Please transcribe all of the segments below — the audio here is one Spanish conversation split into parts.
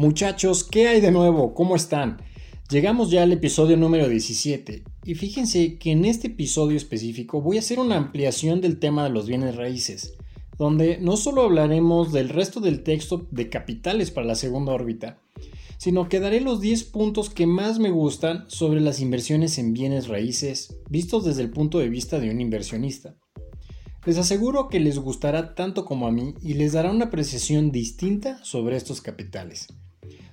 Muchachos, ¿qué hay de nuevo? ¿Cómo están? Llegamos ya al episodio número 17 y fíjense que en este episodio específico voy a hacer una ampliación del tema de los bienes raíces, donde no solo hablaremos del resto del texto de capitales para la segunda órbita, sino que daré los 10 puntos que más me gustan sobre las inversiones en bienes raíces, vistos desde el punto de vista de un inversionista. Les aseguro que les gustará tanto como a mí y les dará una apreciación distinta sobre estos capitales.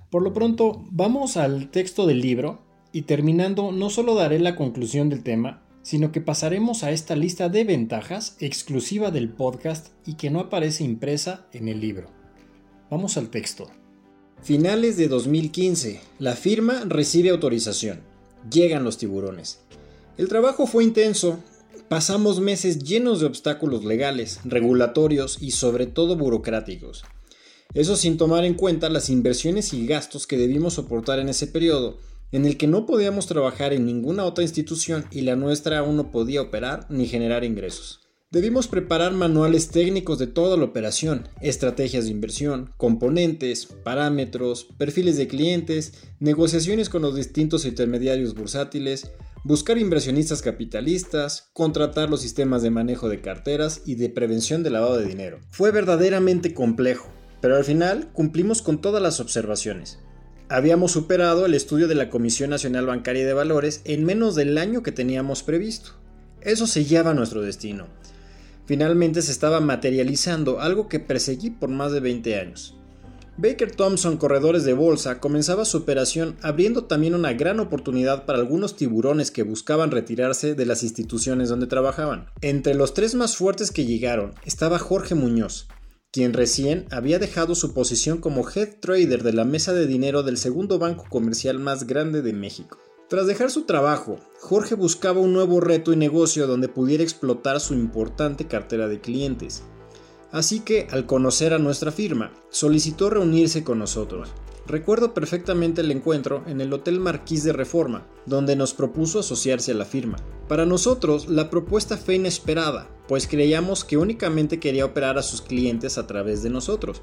Por lo pronto, vamos al texto del libro y terminando no solo daré la conclusión del tema, sino que pasaremos a esta lista de ventajas exclusiva del podcast y que no aparece impresa en el libro. Vamos al texto. Finales de 2015. La firma recibe autorización. Llegan los tiburones. El trabajo fue intenso. Pasamos meses llenos de obstáculos legales, regulatorios y sobre todo burocráticos. Eso sin tomar en cuenta las inversiones y gastos que debimos soportar en ese periodo, en el que no podíamos trabajar en ninguna otra institución y la nuestra aún no podía operar ni generar ingresos. Debimos preparar manuales técnicos de toda la operación, estrategias de inversión, componentes, parámetros, perfiles de clientes, negociaciones con los distintos intermediarios bursátiles, buscar inversionistas capitalistas, contratar los sistemas de manejo de carteras y de prevención de lavado de dinero. Fue verdaderamente complejo, pero al final cumplimos con todas las observaciones. Habíamos superado el estudio de la Comisión Nacional Bancaria de Valores en menos del año que teníamos previsto. Eso sellaba nuestro destino. Finalmente se estaba materializando algo que perseguí por más de 20 años. Baker Thompson Corredores de Bolsa comenzaba su operación abriendo también una gran oportunidad para algunos tiburones que buscaban retirarse de las instituciones donde trabajaban. Entre los tres más fuertes que llegaron estaba Jorge Muñoz, quien recién había dejado su posición como head trader de la mesa de dinero del segundo banco comercial más grande de México. Tras dejar su trabajo, Jorge buscaba un nuevo reto y negocio donde pudiera explotar su importante cartera de clientes. Así que, al conocer a nuestra firma, solicitó reunirse con nosotros. Recuerdo perfectamente el encuentro en el Hotel Marquís de Reforma, donde nos propuso asociarse a la firma. Para nosotros, la propuesta fue inesperada, pues creíamos que únicamente quería operar a sus clientes a través de nosotros.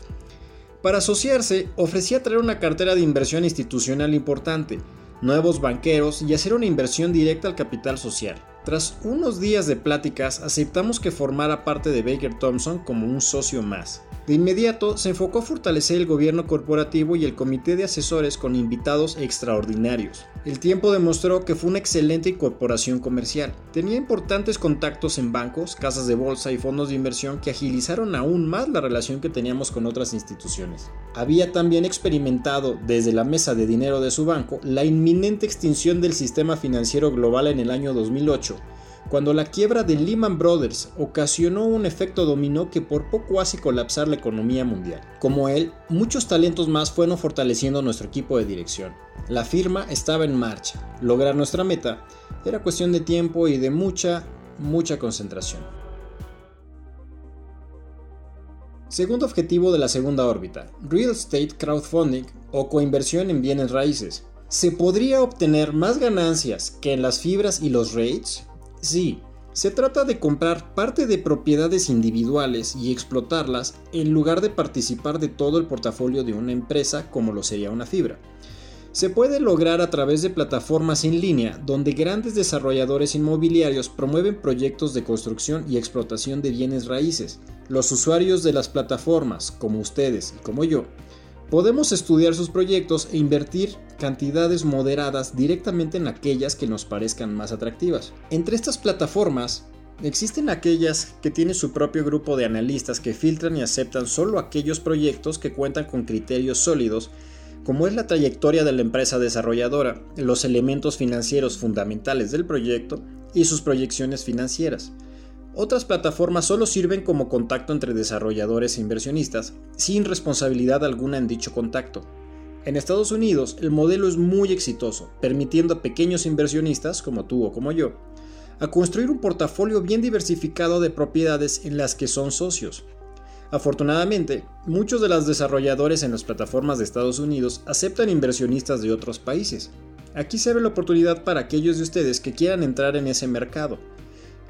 Para asociarse, ofrecía traer una cartera de inversión institucional importante, nuevos banqueros y hacer una inversión directa al capital social. Tras unos días de pláticas, aceptamos que formara parte de Baker Thompson como un socio más. De inmediato se enfocó a fortalecer el gobierno corporativo y el comité de asesores con invitados extraordinarios. El tiempo demostró que fue una excelente incorporación comercial. Tenía importantes contactos en bancos, casas de bolsa y fondos de inversión que agilizaron aún más la relación que teníamos con otras instituciones. Había también experimentado desde la mesa de dinero de su banco la inminente extinción del sistema financiero global en el año 2008 cuando la quiebra de Lehman Brothers ocasionó un efecto dominó que por poco hace colapsar la economía mundial. Como él, muchos talentos más fueron fortaleciendo nuestro equipo de dirección. La firma estaba en marcha. Lograr nuestra meta era cuestión de tiempo y de mucha, mucha concentración. Segundo objetivo de la segunda órbita, Real Estate Crowdfunding o coinversión en bienes raíces. ¿Se podría obtener más ganancias que en las fibras y los rates? Sí, se trata de comprar parte de propiedades individuales y explotarlas en lugar de participar de todo el portafolio de una empresa como lo sería una fibra. Se puede lograr a través de plataformas en línea donde grandes desarrolladores inmobiliarios promueven proyectos de construcción y explotación de bienes raíces. Los usuarios de las plataformas, como ustedes y como yo, Podemos estudiar sus proyectos e invertir cantidades moderadas directamente en aquellas que nos parezcan más atractivas. Entre estas plataformas Existen aquellas que tienen su propio grupo de analistas que filtran y aceptan solo aquellos proyectos que cuentan con criterios sólidos, como es la trayectoria de la empresa desarrolladora, los elementos financieros fundamentales del proyecto y sus proyecciones financieras. Otras plataformas solo sirven como contacto entre desarrolladores e inversionistas, sin responsabilidad alguna en dicho contacto. En Estados Unidos, el modelo es muy exitoso, permitiendo a pequeños inversionistas, como tú o como yo, a construir un portafolio bien diversificado de propiedades en las que son socios. Afortunadamente, muchos de los desarrolladores en las plataformas de Estados Unidos aceptan inversionistas de otros países. Aquí se ve la oportunidad para aquellos de ustedes que quieran entrar en ese mercado.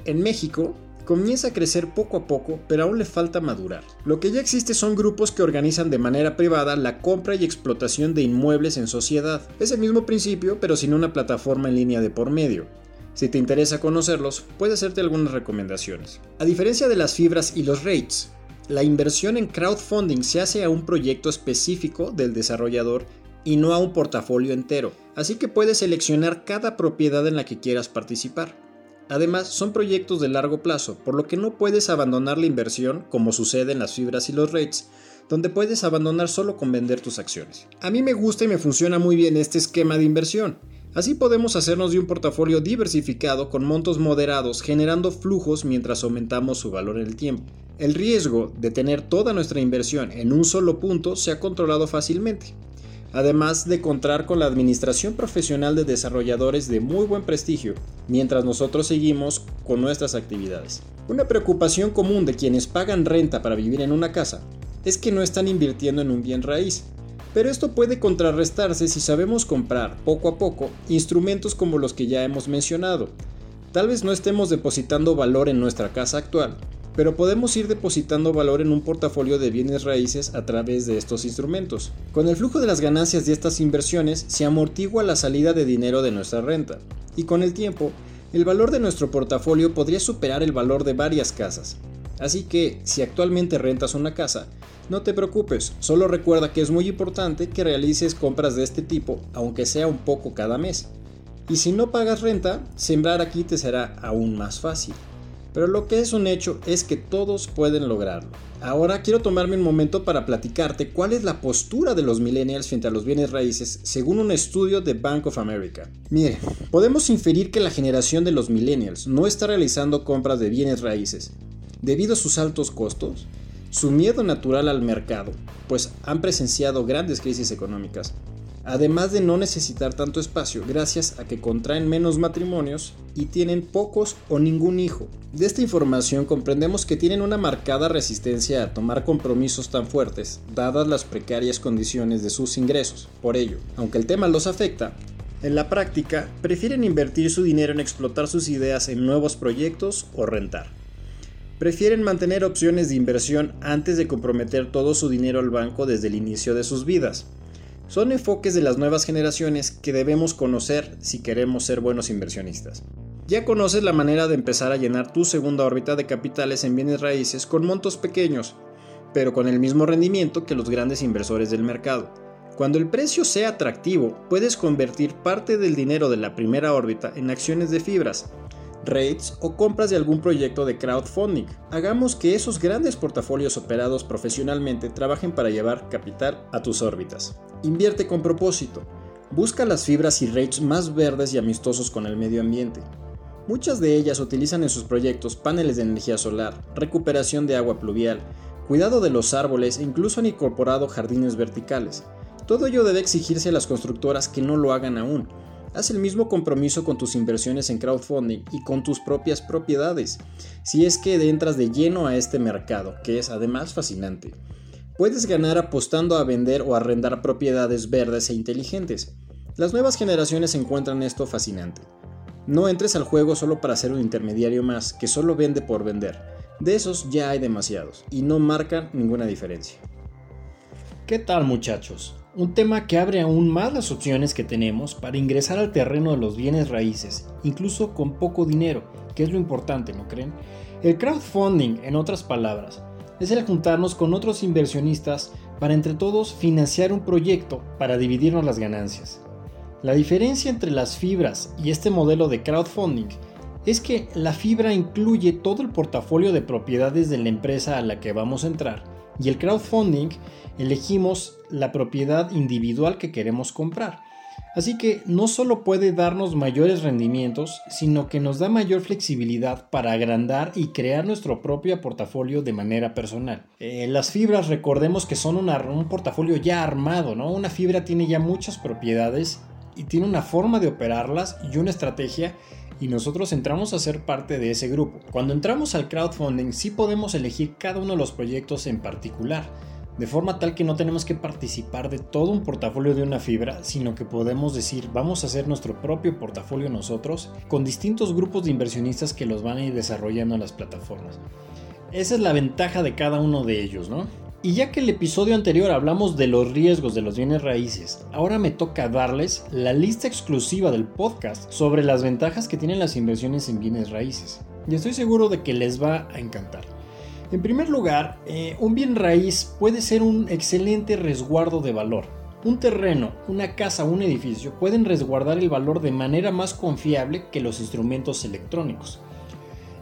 En México, comienza a crecer poco a poco, pero aún le falta madurar. Lo que ya existe son grupos que organizan de manera privada la compra y explotación de inmuebles en sociedad. Es el mismo principio, pero sin una plataforma en línea de por medio. Si te interesa conocerlos, puedo hacerte algunas recomendaciones. A diferencia de las fibras y los rates, la inversión en crowdfunding se hace a un proyecto específico del desarrollador y no a un portafolio entero, así que puedes seleccionar cada propiedad en la que quieras participar. Además, son proyectos de largo plazo, por lo que no puedes abandonar la inversión como sucede en las fibras y los rates, donde puedes abandonar solo con vender tus acciones. A mí me gusta y me funciona muy bien este esquema de inversión. Así podemos hacernos de un portafolio diversificado con montos moderados, generando flujos mientras aumentamos su valor en el tiempo. El riesgo de tener toda nuestra inversión en un solo punto se ha controlado fácilmente además de contar con la administración profesional de desarrolladores de muy buen prestigio, mientras nosotros seguimos con nuestras actividades. Una preocupación común de quienes pagan renta para vivir en una casa es que no están invirtiendo en un bien raíz, pero esto puede contrarrestarse si sabemos comprar poco a poco instrumentos como los que ya hemos mencionado. Tal vez no estemos depositando valor en nuestra casa actual, pero podemos ir depositando valor en un portafolio de bienes raíces a través de estos instrumentos. Con el flujo de las ganancias de estas inversiones se amortigua la salida de dinero de nuestra renta, y con el tiempo, el valor de nuestro portafolio podría superar el valor de varias casas. Así que, si actualmente rentas una casa, no te preocupes, solo recuerda que es muy importante que realices compras de este tipo, aunque sea un poco cada mes. Y si no pagas renta, sembrar aquí te será aún más fácil pero lo que es un hecho es que todos pueden lograrlo. Ahora quiero tomarme un momento para platicarte cuál es la postura de los millennials frente a los bienes raíces según un estudio de Bank of America. Mire, podemos inferir que la generación de los millennials no está realizando compras de bienes raíces debido a sus altos costos, su miedo natural al mercado, pues han presenciado grandes crisis económicas, además de no necesitar tanto espacio gracias a que contraen menos matrimonios y tienen pocos o ningún hijo. De esta información comprendemos que tienen una marcada resistencia a tomar compromisos tan fuertes, dadas las precarias condiciones de sus ingresos. Por ello, aunque el tema los afecta, en la práctica prefieren invertir su dinero en explotar sus ideas en nuevos proyectos o rentar. Prefieren mantener opciones de inversión antes de comprometer todo su dinero al banco desde el inicio de sus vidas. Son enfoques de las nuevas generaciones que debemos conocer si queremos ser buenos inversionistas. Ya conoces la manera de empezar a llenar tu segunda órbita de capitales en bienes raíces con montos pequeños, pero con el mismo rendimiento que los grandes inversores del mercado. Cuando el precio sea atractivo, puedes convertir parte del dinero de la primera órbita en acciones de fibras, rates o compras de algún proyecto de crowdfunding. Hagamos que esos grandes portafolios operados profesionalmente trabajen para llevar capital a tus órbitas. Invierte con propósito. Busca las fibras y rates más verdes y amistosos con el medio ambiente. Muchas de ellas utilizan en sus proyectos paneles de energía solar, recuperación de agua pluvial, cuidado de los árboles e incluso han incorporado jardines verticales. Todo ello debe exigirse a las constructoras que no lo hagan aún, Haz el mismo compromiso con tus inversiones en crowdfunding y con tus propias propiedades, si es que entras de lleno a este mercado, que es además fascinante. Puedes ganar apostando a vender o arrendar propiedades verdes e inteligentes. Las nuevas generaciones encuentran esto fascinante. No entres al juego solo para ser un intermediario más que solo vende por vender. De esos ya hay demasiados y no marcan ninguna diferencia. ¿Qué tal muchachos? Un tema que abre aún más las opciones que tenemos para ingresar al terreno de los bienes raíces, incluso con poco dinero, que es lo importante, ¿no creen? El crowdfunding, en otras palabras, es el juntarnos con otros inversionistas para entre todos financiar un proyecto para dividirnos las ganancias. La diferencia entre las fibras y este modelo de crowdfunding es que la fibra incluye todo el portafolio de propiedades de la empresa a la que vamos a entrar y el crowdfunding elegimos la propiedad individual que queremos comprar. Así que no solo puede darnos mayores rendimientos, sino que nos da mayor flexibilidad para agrandar y crear nuestro propio portafolio de manera personal. Eh, las fibras recordemos que son un portafolio ya armado, ¿no? Una fibra tiene ya muchas propiedades y tiene una forma de operarlas y una estrategia y nosotros entramos a ser parte de ese grupo. Cuando entramos al crowdfunding sí podemos elegir cada uno de los proyectos en particular de forma tal que no tenemos que participar de todo un portafolio de una fibra, sino que podemos decir vamos a hacer nuestro propio portafolio nosotros con distintos grupos de inversionistas que los van a ir desarrollando en las plataformas. Esa es la ventaja de cada uno de ellos, ¿no? Y ya que el episodio anterior hablamos de los riesgos de los bienes raíces, ahora me toca darles la lista exclusiva del podcast sobre las ventajas que tienen las inversiones en bienes raíces. Y estoy seguro de que les va a encantar. En primer lugar, eh, un bien raíz puede ser un excelente resguardo de valor. Un terreno, una casa un edificio pueden resguardar el valor de manera más confiable que los instrumentos electrónicos.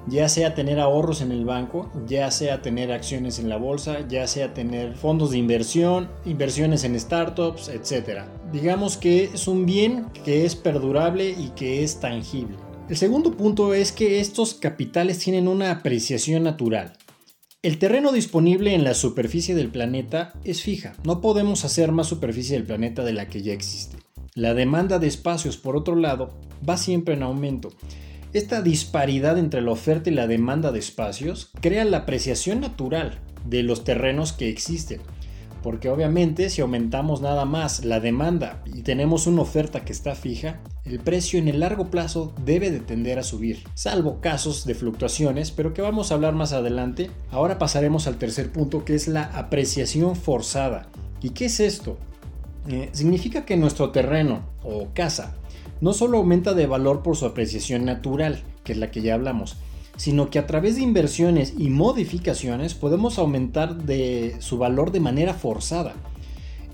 Ya sea tener ahorros en el banco, ya sea tener acciones en la bolsa, ya sea tener fondos de inversión, inversiones en startups, etc. Digamos que es un bien que es perdurable y que es tangible. El segundo punto es que estos capitales tienen una apreciación natural. El terreno disponible en la superficie del planeta es fija, no podemos hacer más superficie del planeta de la que ya existe. La demanda de espacios, por otro lado, va siempre en aumento. Esta disparidad entre la oferta y la demanda de espacios crea la apreciación natural de los terrenos que existen porque obviamente si aumentamos nada más la demanda y tenemos una oferta que está fija, el precio en el largo plazo debe de tender a subir, salvo casos de fluctuaciones, pero que vamos a hablar más adelante. Ahora pasaremos al tercer punto que es la apreciación forzada. ¿Y qué es esto? Eh, significa que nuestro terreno o casa no solo aumenta de valor por su apreciación natural, que es la que ya hablamos, sino que a través de inversiones y modificaciones podemos aumentar de su valor de manera forzada.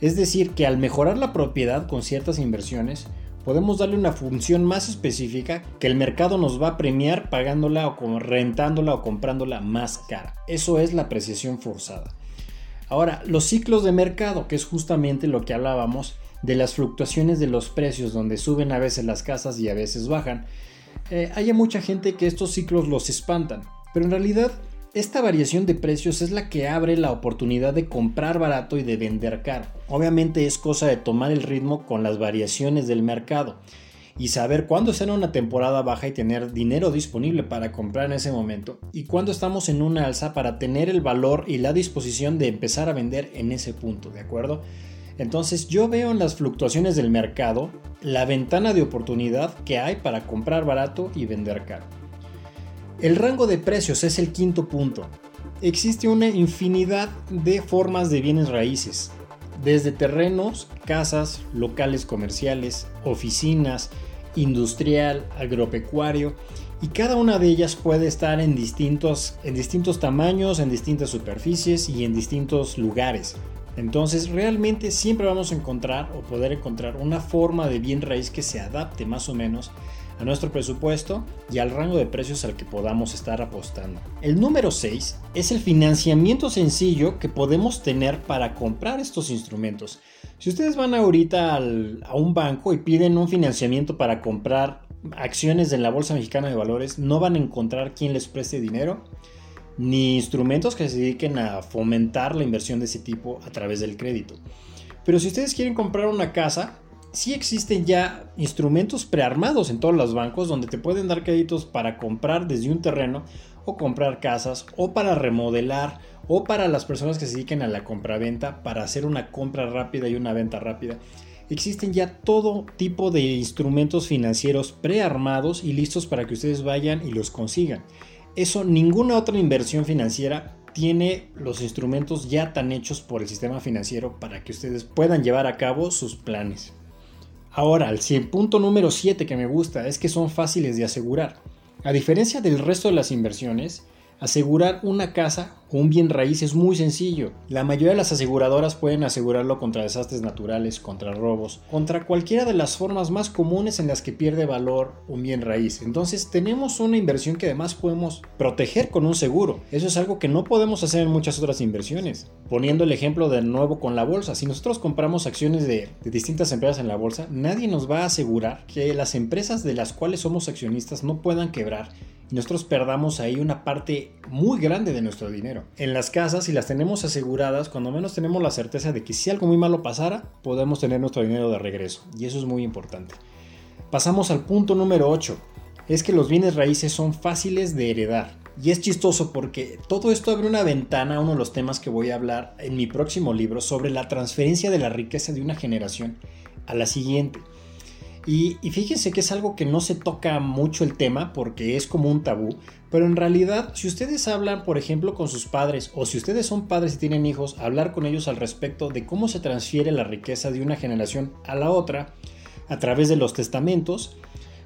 Es decir, que al mejorar la propiedad con ciertas inversiones, podemos darle una función más específica que el mercado nos va a premiar pagándola o rentándola o comprándola más cara. Eso es la apreciación forzada. Ahora, los ciclos de mercado, que es justamente lo que hablábamos de las fluctuaciones de los precios, donde suben a veces las casas y a veces bajan, eh, hay mucha gente que estos ciclos los espantan, pero en realidad esta variación de precios es la que abre la oportunidad de comprar barato y de vender caro. Obviamente es cosa de tomar el ritmo con las variaciones del mercado y saber cuándo en una temporada baja y tener dinero disponible para comprar en ese momento y cuándo estamos en una alza para tener el valor y la disposición de empezar a vender en ese punto, ¿de acuerdo? Entonces yo veo en las fluctuaciones del mercado la ventana de oportunidad que hay para comprar barato y vender caro. El rango de precios es el quinto punto. Existe una infinidad de formas de bienes raíces, desde terrenos, casas, locales comerciales, oficinas, industrial, agropecuario, y cada una de ellas puede estar en distintos, en distintos tamaños, en distintas superficies y en distintos lugares. Entonces realmente siempre vamos a encontrar o poder encontrar una forma de bien raíz que se adapte más o menos a nuestro presupuesto y al rango de precios al que podamos estar apostando. El número 6 es el financiamiento sencillo que podemos tener para comprar estos instrumentos. Si ustedes van ahorita a un banco y piden un financiamiento para comprar acciones en la Bolsa Mexicana de Valores, no van a encontrar quien les preste dinero ni instrumentos que se dediquen a fomentar la inversión de ese tipo a través del crédito. Pero si ustedes quieren comprar una casa, sí existen ya instrumentos prearmados en todos los bancos donde te pueden dar créditos para comprar desde un terreno o comprar casas o para remodelar o para las personas que se dediquen a la compraventa para hacer una compra rápida y una venta rápida. Existen ya todo tipo de instrumentos financieros prearmados y listos para que ustedes vayan y los consigan. Eso ninguna otra inversión financiera tiene los instrumentos ya tan hechos por el sistema financiero para que ustedes puedan llevar a cabo sus planes. Ahora, el punto número 7 que me gusta es que son fáciles de asegurar. A diferencia del resto de las inversiones, Asegurar una casa o un bien raíz es muy sencillo. La mayoría de las aseguradoras pueden asegurarlo contra desastres naturales, contra robos, contra cualquiera de las formas más comunes en las que pierde valor un bien raíz. Entonces tenemos una inversión que además podemos proteger con un seguro. Eso es algo que no podemos hacer en muchas otras inversiones. Poniendo el ejemplo de nuevo con la bolsa, si nosotros compramos acciones de, de distintas empresas en la bolsa, nadie nos va a asegurar que las empresas de las cuales somos accionistas no puedan quebrar nosotros perdamos ahí una parte muy grande de nuestro dinero. En las casas, si las tenemos aseguradas, cuando menos tenemos la certeza de que si algo muy malo pasara, podemos tener nuestro dinero de regreso. Y eso es muy importante. Pasamos al punto número 8. Es que los bienes raíces son fáciles de heredar. Y es chistoso porque todo esto abre una ventana a uno de los temas que voy a hablar en mi próximo libro sobre la transferencia de la riqueza de una generación a la siguiente. Y, fíjense que es algo que no se toca mucho el tema porque es como un tabú, pero en realidad si ustedes hablan, por ejemplo, con sus padres o si ustedes son padres y tienen hijos, hablar con ellos al respecto de cómo se transfiere la riqueza de una generación a la otra a través de los testamentos,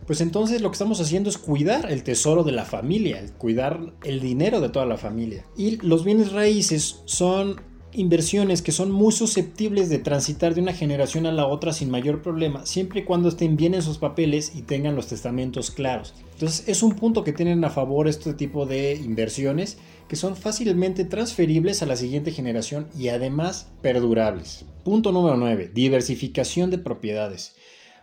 pues entonces lo que estamos haciendo es cuidar el tesoro de la familia, cuidar el dinero de toda la familia. Y los bienes raíces son inversiones que son muy susceptibles de transitar de una generación a la otra sin mayor problema, siempre y cuando estén bien en sus papeles y tengan los testamentos claros. Entonces es un punto que tienen a favor este tipo de inversiones que son fácilmente transferibles a la siguiente generación y además perdurables. Punto número 9. Diversificación de propiedades.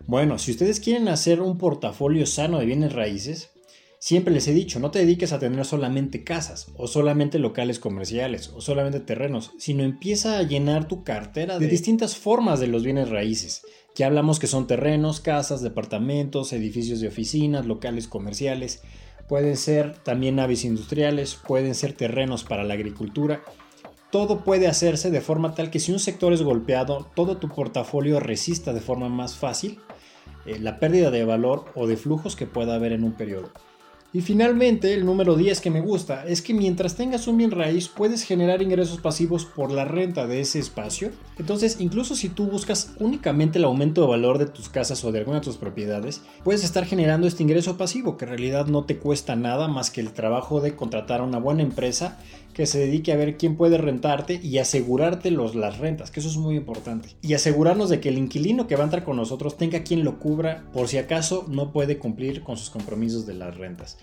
Bueno, si ustedes quieren hacer un portafolio sano de bienes raíces, Siempre les he dicho, no te dediques a tener solamente casas o solamente locales comerciales o solamente terrenos, sino empieza a llenar tu cartera de, distintas formas de los bienes raíces. Ya hablamos que son terrenos, casas, departamentos, edificios de oficinas, locales comerciales, pueden ser también naves industriales, pueden ser terrenos para la agricultura. Todo puede hacerse de forma tal que si un sector es golpeado, todo tu portafolio resista de forma más fácil eh, la pérdida de valor o de flujos que pueda haber en un periodo. Y finalmente, el número 10 que me gusta es que mientras tengas un bien raíz puedes generar ingresos pasivos por la renta de ese espacio. Entonces, incluso si tú buscas únicamente el aumento de valor de tus casas o de alguna de tus propiedades, puedes estar generando este ingreso pasivo que en realidad no te cuesta nada más que el trabajo de contratar a una buena empresa que se dedique a ver quién puede rentarte y asegurarte los, las rentas, que eso es muy importante. Y asegurarnos de que el inquilino que va a entrar con nosotros tenga quien lo cubra por si acaso no puede cumplir con sus compromisos de las rentas.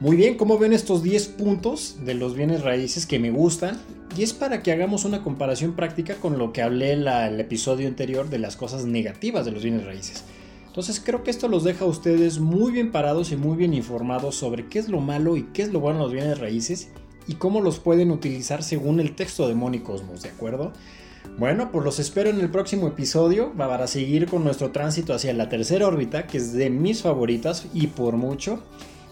Muy bien, como ven estos 10 puntos de los bienes raíces que me gustan? Y es para que hagamos una comparación práctica con lo que hablé en el episodio anterior de las cosas negativas de los bienes raíces. Entonces creo que esto los deja a ustedes muy bien parados y muy bien informados sobre qué es lo malo y qué es lo bueno de los bienes raíces y cómo los pueden utilizar según el texto de Monicosmos, ¿de acuerdo? Bueno, pues los espero en el próximo episodio para seguir con nuestro tránsito hacia la tercera órbita, que es de mis favoritas y por mucho,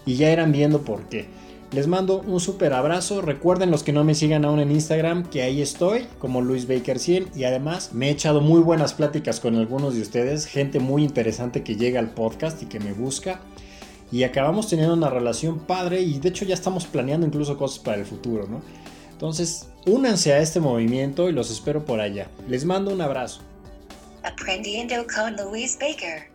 y ya irán viendo por qué. Les mando un súper abrazo. Recuerden los que no me sigan aún en Instagram que ahí estoy como Luis Baker 100 y además me he echado muy buenas pláticas con algunos de ustedes, gente muy interesante que llega al podcast y que me busca y acabamos teniendo una relación padre y de hecho ya estamos planeando incluso cosas para el futuro, ¿no? Entonces, únanse a este movimiento y los espero por allá. Les mando un abrazo. Aprendiendo con Luis Baker.